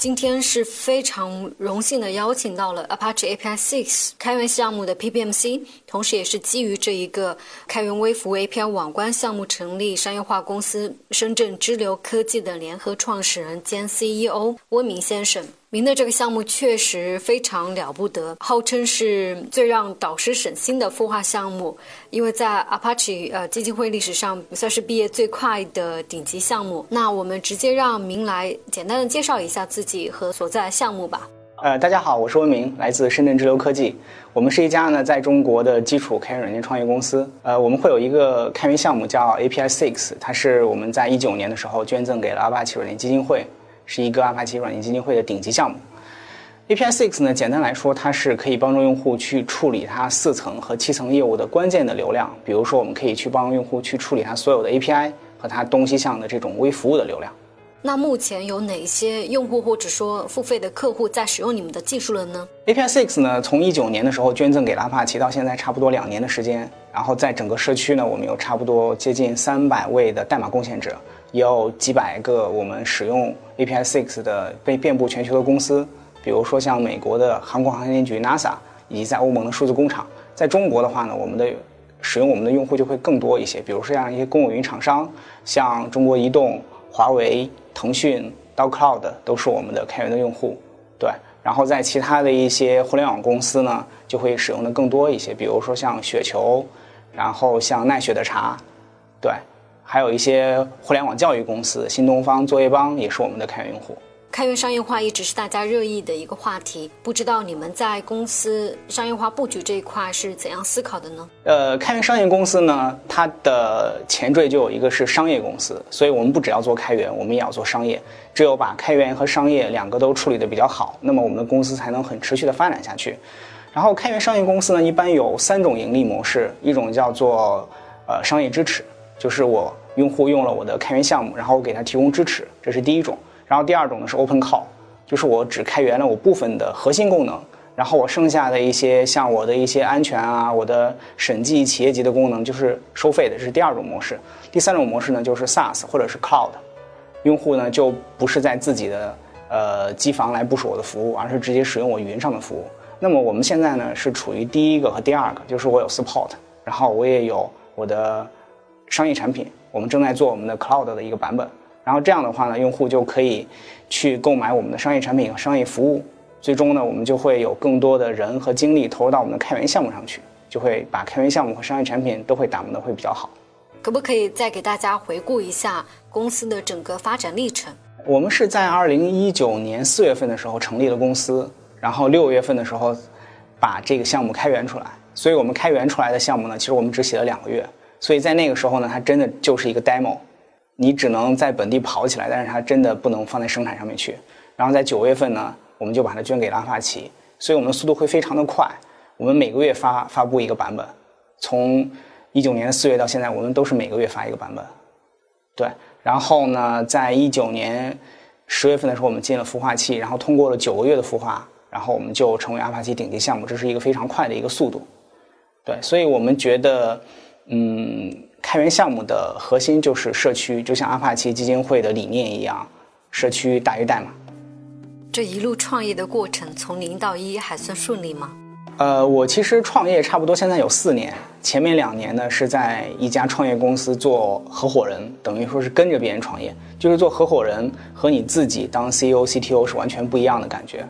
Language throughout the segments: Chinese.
今天是非常荣幸的邀请到了 Apache API Six 开源项目的 PPMC，同时也是基于这一个开源微服务 API 网关项目成立商业化公司深圳支流科技的联合创始人兼 CEO 温明先生。明的这个项目确实非常了不得，号称是最让导师省心的孵化项目，因为在 Apache 呃基金会历史上算是毕业最快的顶级项目。那我们直接让明来简单的介绍一下自己和所在项目吧。呃，大家好，我是温明，来自深圳支流科技。我们是一家呢在中国的基础开源软件创业公司。呃，我们会有一个开源项目叫 API Six，它是我们在一九年的时候捐赠给了 Apache 软件基金会。是一个阿帕奇软件基金会的顶级项目。API Six 呢，简单来说，它是可以帮助用户去处理它四层和七层业务的关键的流量。比如说，我们可以去帮用户去处理它所有的 API 和它东西向的这种微服务的流量。那目前有哪些用户或者说付费的客户在使用你们的技术了呢？API Six 呢，从一九年的时候捐赠给了阿帕奇，到现在差不多两年的时间。然后在整个社区呢，我们有差不多接近三百位的代码贡献者。有几百个我们使用 API Six 的被遍布全球的公司，比如说像美国的航空航天局 NASA，以及在欧盟的数字工厂。在中国的话呢，我们的使用我们的用户就会更多一些，比如说像一些公有云厂商，像中国移动、华为、腾讯、d o Cloud 都是我们的开源的用户。对，然后在其他的一些互联网公司呢，就会使用的更多一些，比如说像雪球，然后像奈雪的茶，对。还有一些互联网教育公司，新东方、作业帮也是我们的开源用户。开源商业化一直是大家热议的一个话题，不知道你们在公司商业化布局这一块是怎样思考的呢？呃，开源商业公司呢，它的前缀就有一个是商业公司，所以我们不只要做开源，我们也要做商业。只有把开源和商业两个都处理的比较好，那么我们的公司才能很持续的发展下去。然后，开源商业公司呢，一般有三种盈利模式，一种叫做呃商业支持，就是我。用户用了我的开源项目，然后我给他提供支持，这是第一种。然后第二种呢是 Open Call，就是我只开源了我部分的核心功能，然后我剩下的一些像我的一些安全啊、我的审计、企业级的功能就是收费的，这是第二种模式。第三种模式呢就是 SaaS 或者是 Cloud，用户呢就不是在自己的呃机房来部署我的服务，而是直接使用我云上的服务。那么我们现在呢是处于第一个和第二个，就是我有 Support，然后我也有我的商业产品。我们正在做我们的 Cloud 的一个版本，然后这样的话呢，用户就可以去购买我们的商业产品和商业服务。最终呢，我们就会有更多的人和精力投入到我们的开源项目上去，就会把开源项目和商业产品都会打磨的会比较好。可不可以再给大家回顾一下公司的整个发展历程？我们是在二零一九年四月份的时候成立了公司，然后六月份的时候把这个项目开源出来。所以我们开源出来的项目呢，其实我们只写了两个月。所以在那个时候呢，它真的就是一个 demo，你只能在本地跑起来，但是它真的不能放在生产上面去。然后在九月份呢，我们就把它捐给了阿帕奇，所以我们速度会非常的快。我们每个月发发布一个版本，从一九年四月到现在，我们都是每个月发一个版本。对，然后呢，在一九年十月份的时候，我们进了孵化器，然后通过了九个月的孵化，然后我们就成为阿帕奇顶级项目，这是一个非常快的一个速度。对，所以我们觉得。嗯，开源项目的核心就是社区，就像阿帕奇基金会的理念一样，社区大于代码。这一路创业的过程，从零到一还算顺利吗？呃，我其实创业差不多现在有四年，前面两年呢是在一家创业公司做合伙人，等于说是跟着别人创业，就是做合伙人和你自己当 CEO、CTO 是完全不一样的感觉。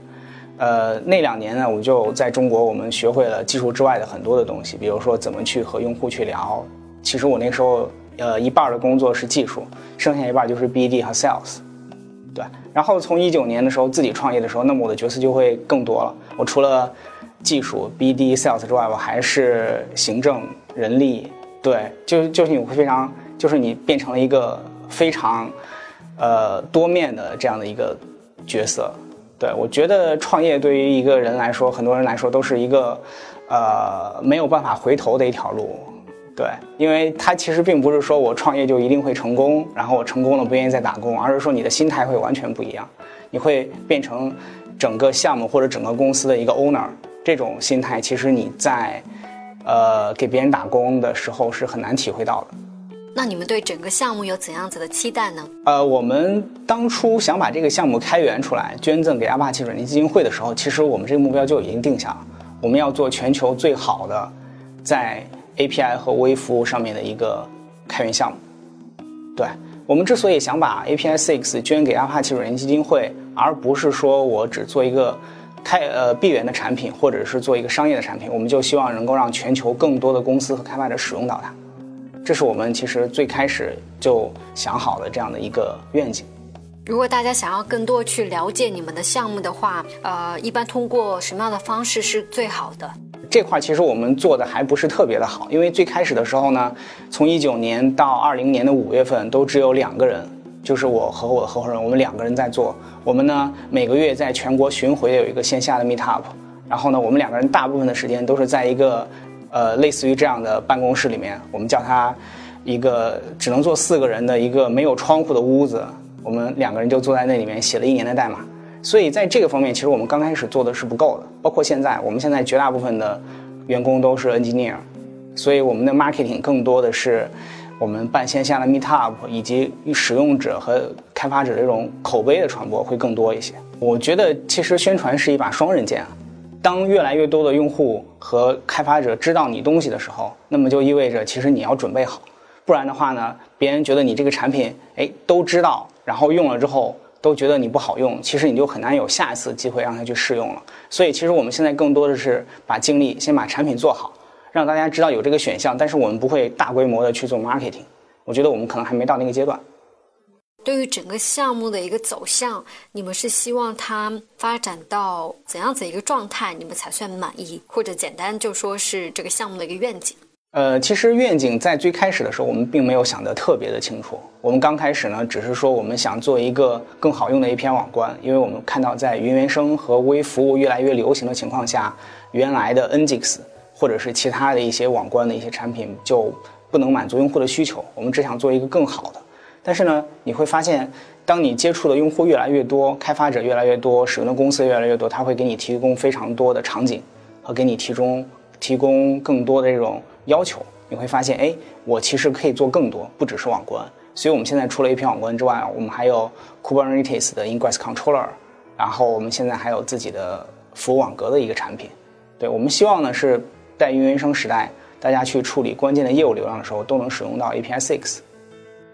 呃，那两年呢，我就在中国，我们学会了技术之外的很多的东西，比如说怎么去和用户去聊。其实我那时候，呃，一半的工作是技术，剩下一半就是 BD 和 Sales。对，然后从一九年的时候自己创业的时候，那么我的角色就会更多了。我除了技术 BD Sales 之外，我还是行政、人力。对，就就是你会非常，就是你变成了一个非常，呃，多面的这样的一个角色。对我觉得创业对于一个人来说，很多人来说都是一个，呃，没有办法回头的一条路。对，因为它其实并不是说我创业就一定会成功，然后我成功了不愿意再打工，而是说你的心态会完全不一样，你会变成整个项目或者整个公司的一个 owner。这种心态其实你在，呃，给别人打工的时候是很难体会到的。那你们对整个项目有怎样子的期待呢？呃，我们当初想把这个项目开源出来，捐赠给阿帕奇软件基金会的时候，其实我们这个目标就已经定下了，我们要做全球最好的在 API 和微服务上面的一个开源项目。对我们之所以想把 API Six 捐给阿帕奇软件基金会，而不是说我只做一个开呃闭源的产品，或者是做一个商业的产品，我们就希望能够让全球更多的公司和开发者使用到它。这是我们其实最开始就想好的这样的一个愿景。如果大家想要更多去了解你们的项目的话，呃，一般通过什么样的方式是最好的？这块其实我们做的还不是特别的好，因为最开始的时候呢，从一九年到二零年的五月份都只有两个人，就是我和我的合伙人，我们两个人在做。我们呢每个月在全国巡回有一个线下的 meet up，然后呢我们两个人大部分的时间都是在一个。呃，类似于这样的办公室里面，我们叫它一个只能坐四个人的一个没有窗户的屋子。我们两个人就坐在那里面写了一年的代码。所以在这个方面，其实我们刚开始做的是不够的。包括现在，我们现在绝大部分的员工都是 engineer，所以我们的 marketing 更多的是我们办线下的 meet up，以及使用者和开发者这种口碑的传播会更多一些。我觉得其实宣传是一把双刃剑啊。当越来越多的用户和开发者知道你东西的时候，那么就意味着其实你要准备好，不然的话呢，别人觉得你这个产品哎都知道，然后用了之后都觉得你不好用，其实你就很难有下一次机会让他去试用了。所以其实我们现在更多的是把精力先把产品做好，让大家知道有这个选项，但是我们不会大规模的去做 marketing。我觉得我们可能还没到那个阶段。对于整个项目的一个走向，你们是希望它发展到怎样子一个状态，你们才算满意？或者简单就说是这个项目的一个愿景？呃，其实愿景在最开始的时候，我们并没有想得特别的清楚。我们刚开始呢，只是说我们想做一个更好用的 API 网关，因为我们看到在云原生和微服务越来越流行的情况下，原来的 Nginx 或者是其他的一些网关的一些产品就不能满足用户的需求。我们只想做一个更好的。但是呢，你会发现，当你接触的用户越来越多，开发者越来越多，使用的公司越来越多，他会给你提供非常多的场景，和给你提供提供更多的这种要求。你会发现，哎，我其实可以做更多，不只是网关。所以我们现在除了 API 网关之外，我们还有 Kubernetes 的 Ingress Controller，然后我们现在还有自己的服务网格的一个产品。对我们希望呢，是在云原生时代，大家去处理关键的业务流量的时候，都能使用到 API Six。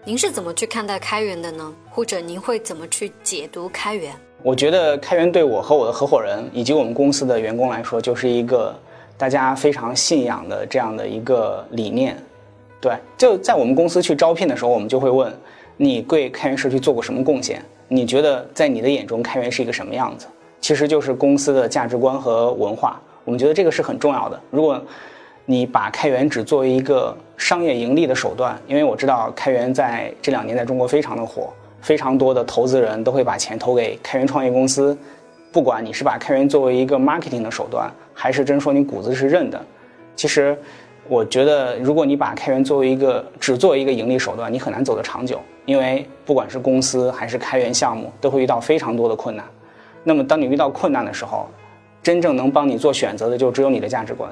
您是怎么去看待开源的呢？或者您会怎么去解读开源？我觉得开源对我和我的合伙人以及我们公司的员工来说，就是一个大家非常信仰的这样的一个理念。对，就在我们公司去招聘的时候，我们就会问你对开源社区做过什么贡献？你觉得在你的眼中，开源是一个什么样子？其实就是公司的价值观和文化。我们觉得这个是很重要的。如果你把开源只作为一个商业盈利的手段，因为我知道开源在这两年在中国非常的火，非常多的投资人都会把钱投给开源创业公司。不管你是把开源作为一个 marketing 的手段，还是真说你骨子是认的，其实我觉得，如果你把开源作为一个只作为一个盈利手段，你很难走得长久。因为不管是公司还是开源项目，都会遇到非常多的困难。那么当你遇到困难的时候，真正能帮你做选择的就只有你的价值观。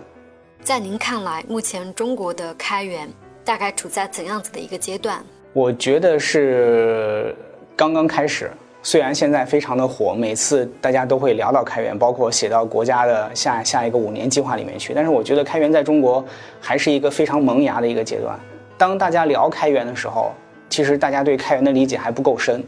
在您看来，目前中国的开源大概处在怎样子的一个阶段？我觉得是刚刚开始。虽然现在非常的火，每次大家都会聊到开源，包括写到国家的下下一个五年计划里面去。但是我觉得开源在中国还是一个非常萌芽的一个阶段。当大家聊开源的时候，其实大家对开源的理解还不够深。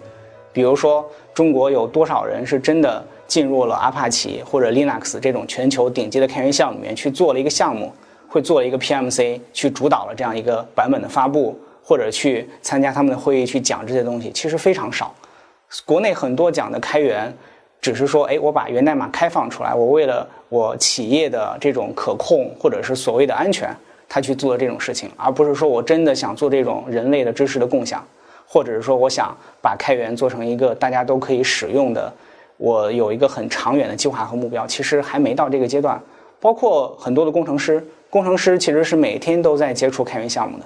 比如说，中国有多少人是真的进入了阿帕奇或者 Linux 这种全球顶级的开源项目里面去做了一个项目，会做了一个 PMC 去主导了这样一个版本的发布，或者去参加他们的会议去讲这些东西，其实非常少。国内很多讲的开源，只是说，哎，我把源代码开放出来，我为了我企业的这种可控或者是所谓的安全，他去做这种事情，而不是说我真的想做这种人类的知识的共享，或者是说我想把开源做成一个大家都可以使用的。我有一个很长远的计划和目标，其实还没到这个阶段。包括很多的工程师，工程师其实是每天都在接触开源项目的。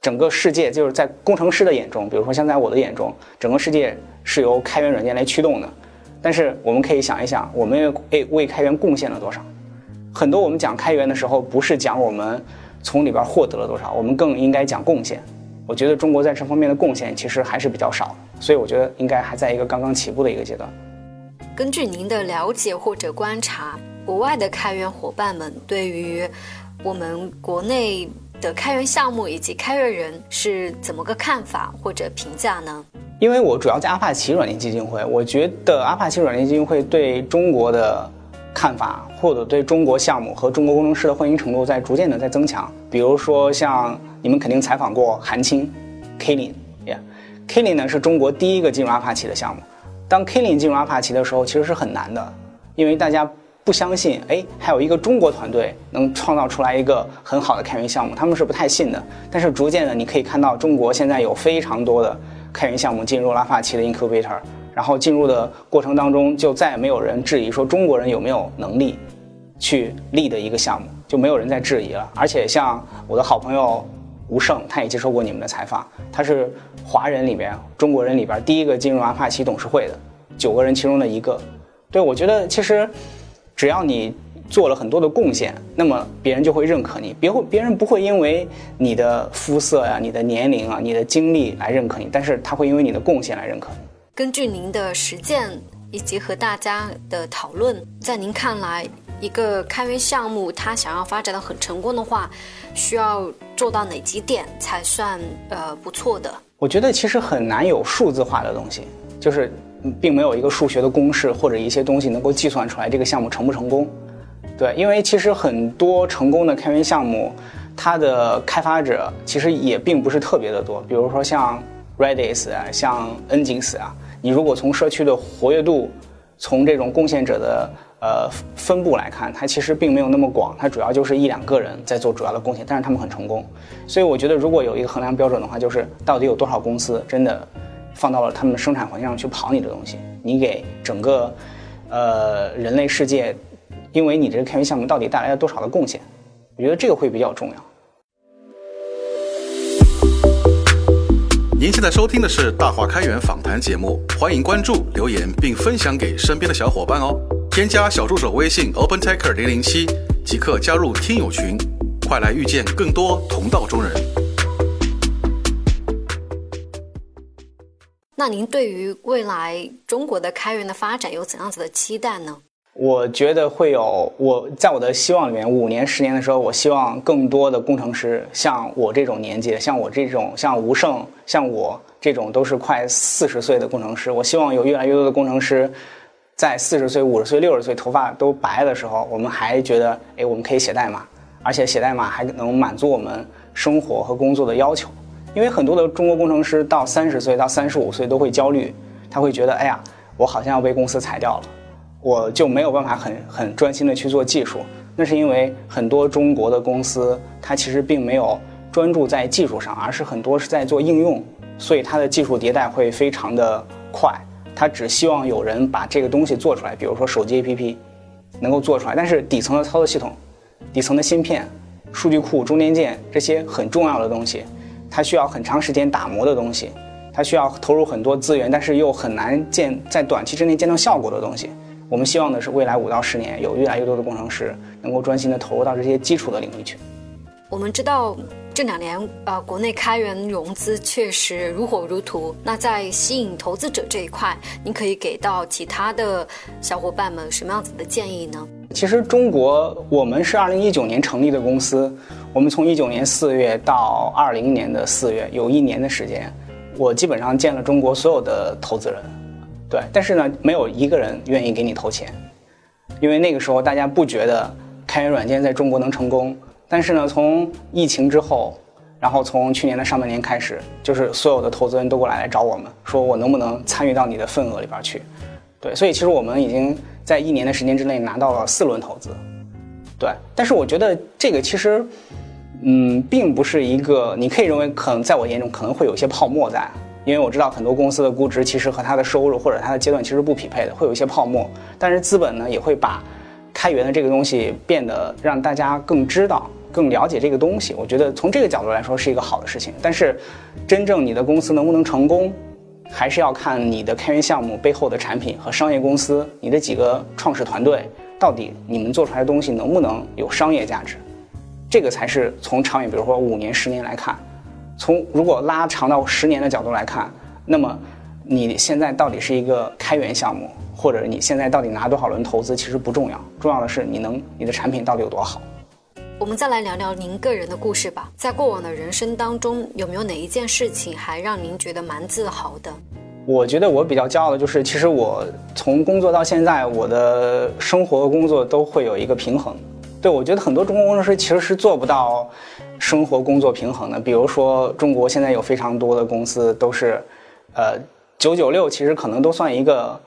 整个世界就是在工程师的眼中，比如说像在我的眼中，整个世界是由开源软件来驱动的。但是我们可以想一想，我们为为开源贡献了多少？很多我们讲开源的时候，不是讲我们从里边获得了多少，我们更应该讲贡献。我觉得中国在这方面的贡献其实还是比较少，所以我觉得应该还在一个刚刚起步的一个阶段。根据您的了解或者观察，国外的开源伙伴们对于我们国内的开源项目以及开源人是怎么个看法或者评价呢？因为我主要在阿帕奇软件基金会，我觉得阿帕奇软件基金会对中国的看法或者对中国项目和中国工程师的欢迎程度在逐渐的在增强。比如说像你们肯定采访过韩青，Killing，Yeah，Killing 呢是中国第一个进入阿帕奇的项目。当 Killing 进入阿帕奇的时候，其实是很难的，因为大家不相信，哎，还有一个中国团队能创造出来一个很好的开源项目，他们是不太信的。但是逐渐的，你可以看到，中国现在有非常多的开源项目进入阿帕奇的 Incubator，然后进入的过程当中，就再也没有人质疑说中国人有没有能力去立的一个项目，就没有人在质疑了。而且像我的好朋友。吴胜，他也接受过你们的采访。他是华人里面、中国人里边第一个进入阿帕奇董事会的九个人其中的一个。对我觉得，其实只要你做了很多的贡献，那么别人就会认可你。别会，别人不会因为你的肤色呀、你的年龄啊、你的经历来认可你，但是他会因为你的贡献来认可你。根据您的实践以及和大家的讨论，在您看来，一个开源项目它想要发展的很成功的话，需要做到哪几点才算呃不错的？我觉得其实很难有数字化的东西，就是并没有一个数学的公式或者一些东西能够计算出来这个项目成不成功。对，因为其实很多成功的开源项目，它的开发者其实也并不是特别的多。比如说像 Redis 啊，像 Nginx 啊，你如果从社区的活跃度，从这种贡献者的。呃，分布来看，它其实并没有那么广，它主要就是一两个人在做主要的贡献，但是他们很成功。所以我觉得，如果有一个衡量标准的话，就是到底有多少公司真的放到了他们的生产环境上去跑你的东西，你给整个呃人类世界，因为你这个开源项目到底带来了多少的贡献，我觉得这个会比较重要。您现在收听的是大话开源访谈节目，欢迎关注、留言并分享给身边的小伙伴哦。添加小助手微信 OpenTaker 零零七，即刻加入听友群，快来遇见更多同道中人。那您对于未来中国的开源的发展有怎样子的期待呢？我觉得会有，我在我的希望里面，五年、十年的时候，我希望更多的工程师像我这种年纪，像我这种，像吴胜，像我这种都是快四十岁的工程师，我希望有越来越多的工程师。在四十岁、五十岁、六十岁，头发都白的时候，我们还觉得，哎，我们可以写代码，而且写代码还能满足我们生活和工作的要求。因为很多的中国工程师到三十岁到三十五岁都会焦虑，他会觉得，哎呀，我好像要被公司裁掉了，我就没有办法很很专心的去做技术。那是因为很多中国的公司，它其实并没有专注在技术上，而是很多是在做应用，所以它的技术迭代会非常的快。他只希望有人把这个东西做出来，比如说手机 APP，能够做出来。但是底层的操作系统、底层的芯片、数据库、中间件这些很重要的东西，它需要很长时间打磨的东西，它需要投入很多资源，但是又很难见在短期之内见到效果的东西。我们希望的是未来五到十年，有越来越多的工程师能够专心的投入到这些基础的领域去。我们知道。这两年，呃，国内开源融资确实如火如荼。那在吸引投资者这一块，您可以给到其他的小伙伴们什么样子的建议呢？其实中国，我们是二零一九年成立的公司，我们从一九年四月到二零年的四月，有一年的时间，我基本上见了中国所有的投资人，对，但是呢，没有一个人愿意给你投钱，因为那个时候大家不觉得开源软件在中国能成功。但是呢，从疫情之后，然后从去年的上半年开始，就是所有的投资人都过来来找我们，说我能不能参与到你的份额里边去。对，所以其实我们已经在一年的时间之内拿到了四轮投资。对，但是我觉得这个其实，嗯，并不是一个，你可以认为可能在我眼中可能会有一些泡沫在，因为我知道很多公司的估值其实和它的收入或者它的阶段其实不匹配的，会有一些泡沫。但是资本呢也会把开源的这个东西变得让大家更知道、更了解这个东西。我觉得从这个角度来说是一个好的事情。但是，真正你的公司能不能成功？还是要看你的开源项目背后的产品和商业公司，你的几个创始团队到底你们做出来的东西能不能有商业价值，这个才是从长远，比如说五年、十年来看，从如果拉长到十年的角度来看，那么你现在到底是一个开源项目，或者你现在到底拿多少轮投资，其实不重要，重要的是你能你的产品到底有多好。我们再来聊聊您个人的故事吧。在过往的人生当中，有没有哪一件事情还让您觉得蛮自豪的？我觉得我比较骄傲的就是，其实我从工作到现在，我的生活和工作都会有一个平衡。对我觉得很多中国工程师其实是做不到生活工作平衡的。比如说，中国现在有非常多的公司都是，呃，九九六，其实可能都算一个，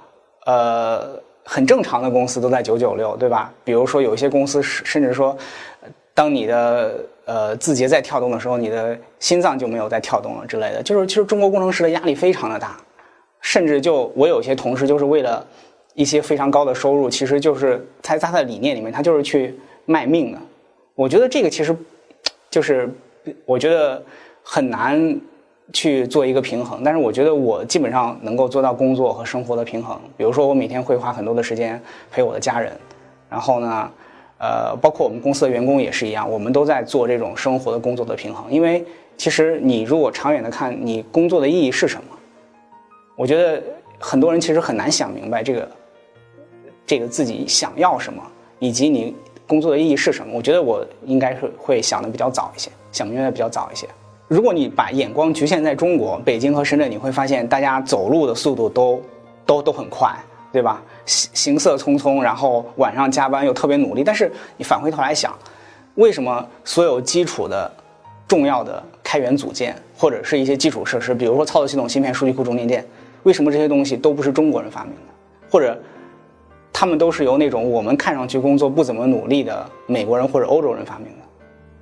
呃，很正常的公司都在九九六，对吧？比如说有一些公司甚至说。当你的呃字节在跳动的时候，你的心脏就没有在跳动了之类的。就是其实中国工程师的压力非常的大，甚至就我有些同事就是为了一些非常高的收入，其实就是在他的理念里面，他就是去卖命的。我觉得这个其实就是我觉得很难去做一个平衡。但是我觉得我基本上能够做到工作和生活的平衡。比如说我每天会花很多的时间陪我的家人，然后呢。呃，包括我们公司的员工也是一样，我们都在做这种生活的工作的平衡。因为其实你如果长远的看，你工作的意义是什么？我觉得很多人其实很难想明白这个，这个自己想要什么，以及你工作的意义是什么。我觉得我应该是会想的比较早一些，想明白的比较早一些。如果你把眼光局限在中国、北京和深圳，你会发现大家走路的速度都都都很快。对吧？行行色匆匆，然后晚上加班又特别努力。但是你返回头来想，为什么所有基础的、重要的开源组件或者是一些基础设施，比如说操作系统、芯片、数据库、中间件，为什么这些东西都不是中国人发明的？或者他们都是由那种我们看上去工作不怎么努力的美国人或者欧洲人发明的？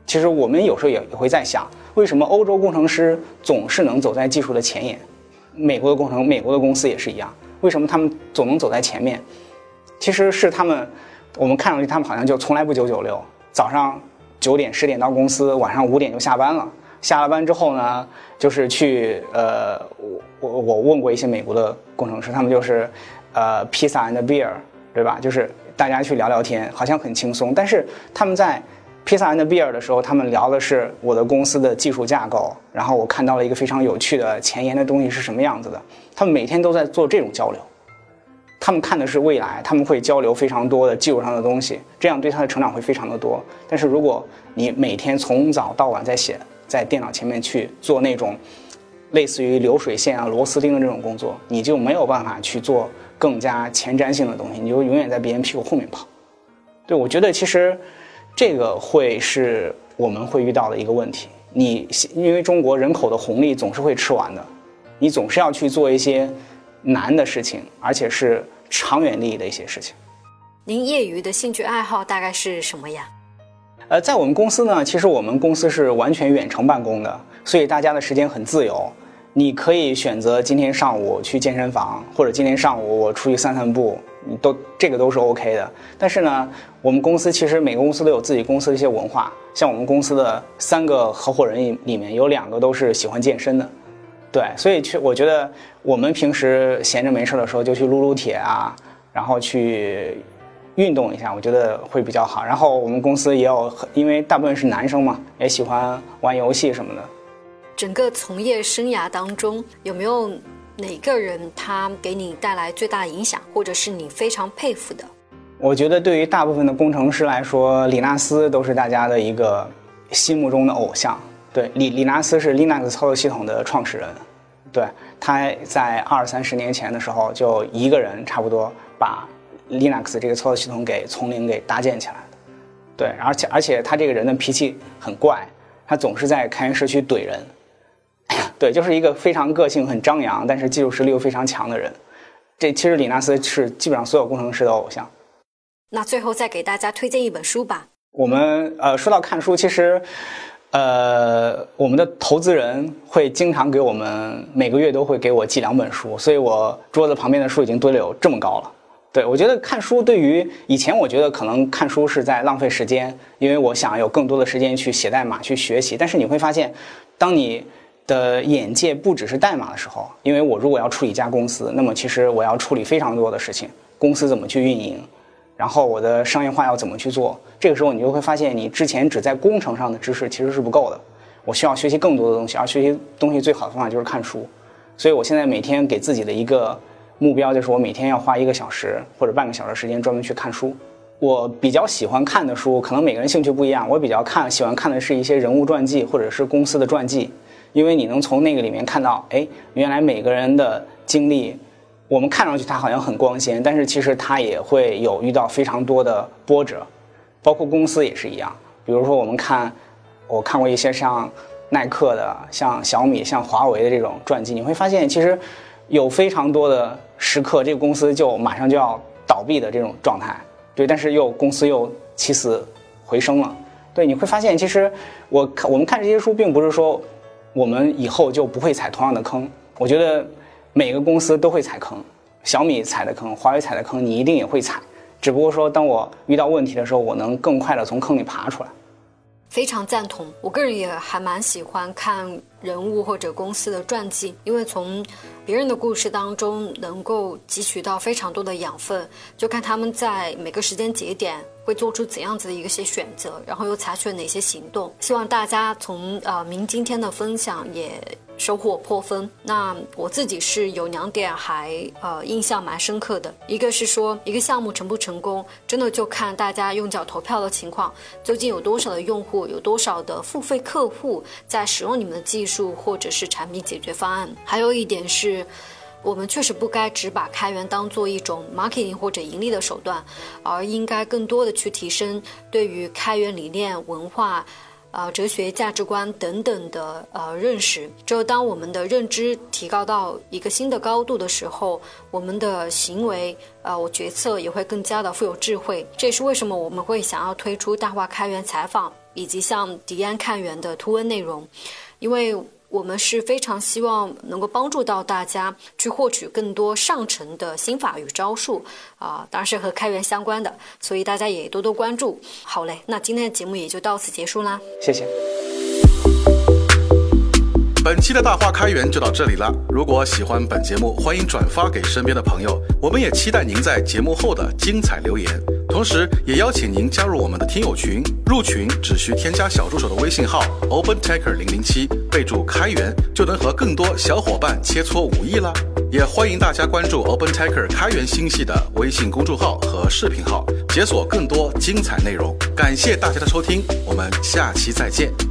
其实我们有时候也也会在想，为什么欧洲工程师总是能走在技术的前沿？美国的工程、美国的公司也是一样。为什么他们总能走在前面？其实是他们，我们看上去他们好像就从来不九九六，早上九点十点到公司，晚上五点就下班了。下了班之后呢，就是去呃，我我我问过一些美国的工程师，他们就是呃，pizza and beer，对吧？就是大家去聊聊天，好像很轻松。但是他们在 pizza and beer 的时候，他们聊的是我的公司的技术架构，然后我看到了一个非常有趣的前沿的东西是什么样子的。他们每天都在做这种交流，他们看的是未来，他们会交流非常多的技术上的东西，这样对他的成长会非常的多。但是如果你每天从早到晚在写，在电脑前面去做那种类似于流水线啊、螺丝钉的这种工作，你就没有办法去做更加前瞻性的东西，你就永远在别人屁股后面跑。对我觉得其实这个会是我们会遇到的一个问题。你因为中国人口的红利总是会吃完的。你总是要去做一些难的事情，而且是长远利益的一些事情。您业余的兴趣爱好大概是什么呀？呃，在我们公司呢，其实我们公司是完全远程办公的，所以大家的时间很自由。你可以选择今天上午去健身房，或者今天上午我出去散散步，你都这个都是 OK 的。但是呢，我们公司其实每个公司都有自己公司的一些文化，像我们公司的三个合伙人里面有两个都是喜欢健身的。对，所以去我觉得我们平时闲着没事的时候就去撸撸铁啊，然后去运动一下，我觉得会比较好。然后我们公司也有，因为大部分是男生嘛，也喜欢玩游戏什么的。整个从业生涯当中，有没有哪个人他给你带来最大的影响，或者是你非常佩服的？我觉得对于大部分的工程师来说，李纳斯都是大家的一个心目中的偶像。对，李李纳斯是 Linux 操作系统的创始人，对他在二三十年前的时候，就一个人差不多把 Linux 这个操作系统给从零给搭建起来的。对，而且而且他这个人的脾气很怪，他总是在开源社区怼人。对，就是一个非常个性很张扬，但是技术实力又非常强的人。这其实李纳斯是基本上所有工程师的偶像。那最后再给大家推荐一本书吧。我们呃说到看书，其实呃我们的投资人会经常给我们每个月都会给我寄两本书，所以我桌子旁边的书已经堆了有这么高了。对我觉得看书对于以前我觉得可能看书是在浪费时间，因为我想有更多的时间去写代码去学习。但是你会发现，当你的眼界不只是代码的时候，因为我如果要处理一家公司，那么其实我要处理非常多的事情，公司怎么去运营，然后我的商业化要怎么去做，这个时候你就会发现，你之前只在工程上的知识其实是不够的，我需要学习更多的东西，而学习东西最好的方法就是看书，所以我现在每天给自己的一个目标就是我每天要花一个小时或者半个小时时间专门去看书。我比较喜欢看的书，可能每个人兴趣不一样，我比较看喜欢看的是一些人物传记或者是公司的传记。因为你能从那个里面看到，哎，原来每个人的经历，我们看上去他好像很光鲜，但是其实他也会有遇到非常多的波折，包括公司也是一样。比如说我们看，我看过一些像耐克的、像小米、像华为的这种传记，你会发现其实有非常多的时刻，这个公司就马上就要倒闭的这种状态，对，但是又公司又起死回生了，对，你会发现其实我看我们看这些书，并不是说。我们以后就不会踩同样的坑。我觉得每个公司都会踩坑，小米踩的坑，华为踩的坑，你一定也会踩。只不过说，当我遇到问题的时候，我能更快的从坑里爬出来。非常赞同，我个人也还蛮喜欢看人物或者公司的传记，因为从别人的故事当中能够汲取到非常多的养分，就看他们在每个时间节点。会做出怎样子的一些选择，然后又采取了哪些行动？希望大家从呃明今天的分享也收获颇丰。那我自己是有两点还呃印象蛮深刻的，一个是说一个项目成不成功，真的就看大家用脚投票的情况，究竟有多少的用户，有多少的付费客户在使用你们的技术或者是产品解决方案。还有一点是。我们确实不该只把开源当做一种 marketing 或者盈利的手段，而应该更多的去提升对于开源理念、文化、呃哲学、价值观等等的呃认识。只有当我们的认知提高到一个新的高度的时候，我们的行为呃我决策也会更加的富有智慧。这也是为什么我们会想要推出大话开源采访以及像迪安看源的图文内容，因为。我们是非常希望能够帮助到大家去获取更多上乘的心法与招数啊，当然是和开源相关的，所以大家也多多关注。好嘞，那今天的节目也就到此结束啦，谢谢。本期的大话开源就到这里了。如果喜欢本节目，欢迎转发给身边的朋友。我们也期待您在节目后的精彩留言，同时也邀请您加入我们的听友群。入群只需添加小助手的微信号 OpenTaker 零零七，备注开源，就能和更多小伙伴切磋武艺啦。也欢迎大家关注 OpenTaker 开源星系的微信公众号和视频号，解锁更多精彩内容。感谢大家的收听，我们下期再见。